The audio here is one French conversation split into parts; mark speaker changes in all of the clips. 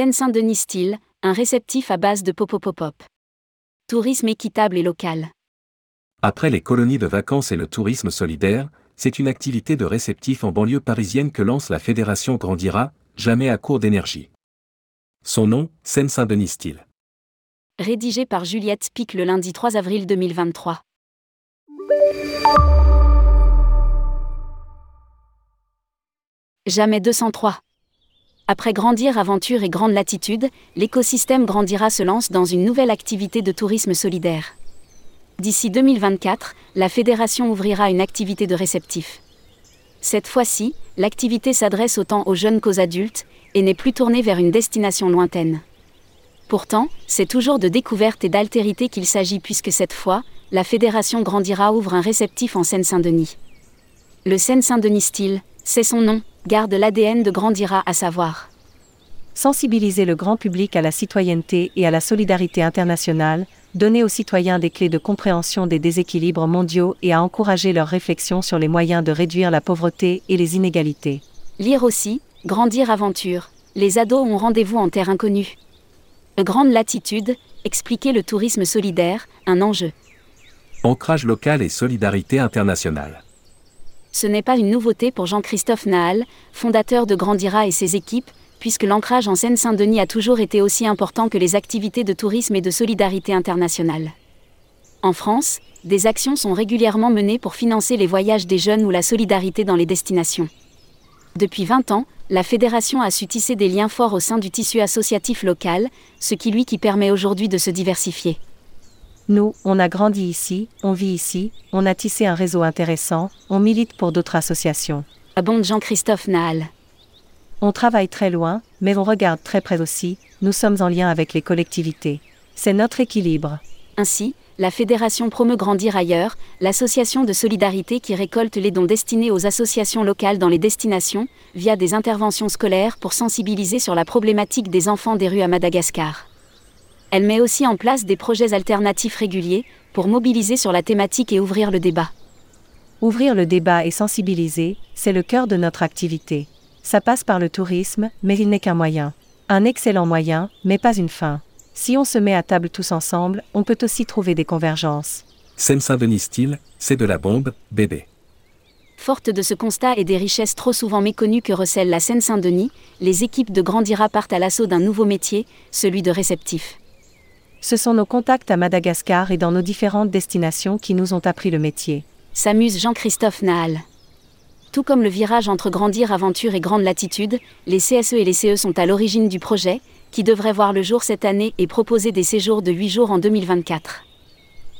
Speaker 1: Seine-Saint-Denis Style, un réceptif à base de popopopop. Tourisme équitable et local.
Speaker 2: Après les colonies de vacances et le tourisme solidaire, c'est une activité de réceptif en banlieue parisienne que lance la Fédération Grandira, jamais à court d'énergie. Son nom, Seine-Saint-Denis Style.
Speaker 1: Rédigé par Juliette Pic le lundi 3 avril 2023. Jamais 203. Après Grandir Aventure et Grande Latitude, l'écosystème Grandira se lance dans une nouvelle activité de tourisme solidaire. D'ici 2024, la fédération ouvrira une activité de réceptif. Cette fois-ci, l'activité s'adresse autant aux jeunes qu'aux adultes, et n'est plus tournée vers une destination lointaine. Pourtant, c'est toujours de découverte et d'altérité qu'il s'agit puisque cette fois, la fédération Grandira ouvre un réceptif en Seine-Saint-Denis. Le Seine-Saint-Denis style, c'est son nom, garde l'ADN de Grandira à savoir.
Speaker 3: Sensibiliser le grand public à la citoyenneté et à la solidarité internationale, donner aux citoyens des clés de compréhension des déséquilibres mondiaux et à encourager leur réflexion sur les moyens de réduire la pauvreté et les inégalités.
Speaker 1: Lire aussi, Grandir Aventure. Les ados ont rendez-vous en terre inconnue. Grande latitude, expliquer le tourisme solidaire, un enjeu.
Speaker 2: Ancrage local et solidarité internationale.
Speaker 1: Ce n'est pas une nouveauté pour Jean-Christophe Nahal, fondateur de Grandira et ses équipes, puisque l'ancrage en Seine-Saint-Denis a toujours été aussi important que les activités de tourisme et de solidarité internationale. En France, des actions sont régulièrement menées pour financer les voyages des jeunes ou la solidarité dans les destinations. Depuis 20 ans, la fédération a su tisser des liens forts au sein du tissu associatif local, ce qui lui qui permet aujourd'hui de se diversifier.
Speaker 3: Nous, on a grandi ici, on vit ici, on a tissé un réseau intéressant, on milite pour d'autres associations.
Speaker 1: Abonde Jean-Christophe Nahal.
Speaker 3: On travaille très loin, mais on regarde très près aussi, nous sommes en lien avec les collectivités. C'est notre équilibre.
Speaker 1: Ainsi, la Fédération promeut Grandir ailleurs, l'association de solidarité qui récolte les dons destinés aux associations locales dans les destinations, via des interventions scolaires pour sensibiliser sur la problématique des enfants des rues à Madagascar. Elle met aussi en place des projets alternatifs réguliers, pour mobiliser sur la thématique et ouvrir le débat.
Speaker 3: Ouvrir le débat et sensibiliser, c'est le cœur de notre activité. Ça passe par le tourisme, mais il n'est qu'un moyen. Un excellent moyen, mais pas une fin. Si on se met à table tous ensemble, on peut aussi trouver des convergences.
Speaker 2: Seine-Saint-Denis style, c'est de la bombe, bébé.
Speaker 1: Forte de ce constat et des richesses trop souvent méconnues que recèle la Seine-Saint-Denis, les équipes de Grandira partent à l'assaut d'un nouveau métier, celui de réceptif.
Speaker 3: Ce sont nos contacts à Madagascar et dans nos différentes destinations qui nous ont appris le métier.
Speaker 1: S'amuse Jean-Christophe Nahal. Tout comme le virage entre Grandir Aventure et Grande Latitude, les CSE et les CE sont à l'origine du projet, qui devrait voir le jour cette année et proposer des séjours de 8 jours en 2024.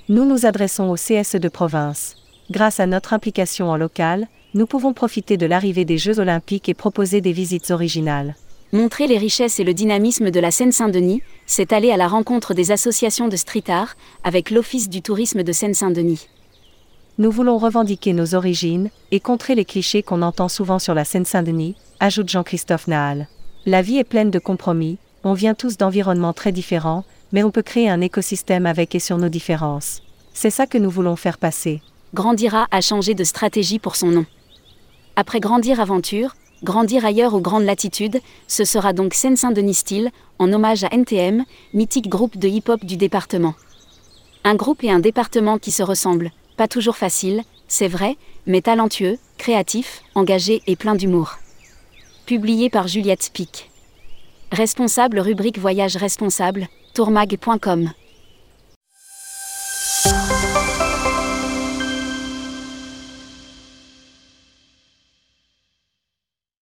Speaker 3: Nous nous adressons aux CSE de province. Grâce à notre implication en local, nous pouvons profiter de l'arrivée des Jeux olympiques et proposer des visites originales.
Speaker 1: Montrer les richesses et le dynamisme de la Seine-Saint-Denis, c'est aller à la rencontre des associations de street art, avec l'Office du tourisme de Seine-Saint-Denis.
Speaker 3: Nous voulons revendiquer nos origines et contrer les clichés qu'on entend souvent sur la Seine-Saint-Denis, ajoute Jean-Christophe Nahal. La vie est pleine de compromis, on vient tous d'environnements très différents, mais on peut créer un écosystème avec et sur nos différences. C'est ça que nous voulons faire passer.
Speaker 1: Grandira a changé de stratégie pour son nom. Après Grandir Aventure, Grandir ailleurs aux grandes latitudes, ce sera donc Seine-Saint-Denis Style, en hommage à NTM, mythique groupe de hip-hop du département. Un groupe et un département qui se ressemblent, pas toujours facile, c'est vrai, mais talentueux, créatif, engagé et plein d'humour. Publié par Juliette Spic. Responsable rubrique Voyage responsable, tourmag.com.